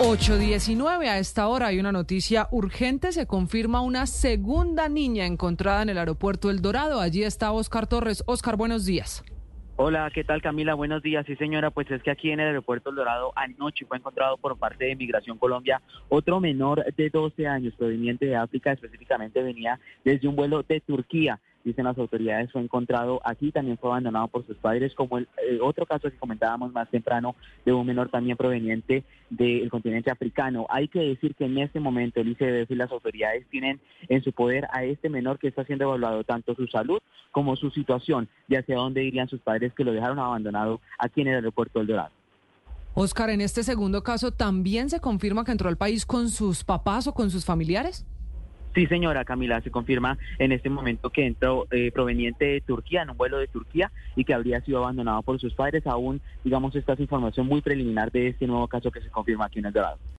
8.19 a esta hora hay una noticia urgente. Se confirma una segunda niña encontrada en el aeropuerto El Dorado. Allí está Oscar Torres. Oscar, buenos días. Hola, ¿qué tal Camila? Buenos días. Sí, señora, pues es que aquí en el aeropuerto El Dorado anoche fue encontrado por parte de Migración Colombia otro menor de 12 años proveniente de África, específicamente venía desde un vuelo de Turquía dicen las autoridades, fue encontrado aquí, también fue abandonado por sus padres, como el eh, otro caso que comentábamos más temprano de un menor también proveniente del continente africano. Hay que decir que en este momento el ICBF y las autoridades tienen en su poder a este menor que está siendo evaluado tanto su salud como su situación y hacia dónde irían sus padres que lo dejaron abandonado aquí en el aeropuerto del Dorado. Oscar, en este segundo caso, ¿también se confirma que entró al país con sus papás o con sus familiares? Sí, señora Camila, se confirma en este momento que entró eh, proveniente de Turquía, en un vuelo de Turquía, y que habría sido abandonado por sus padres. Aún, digamos, esta es información muy preliminar de este nuevo caso que se confirma aquí en el Dorado.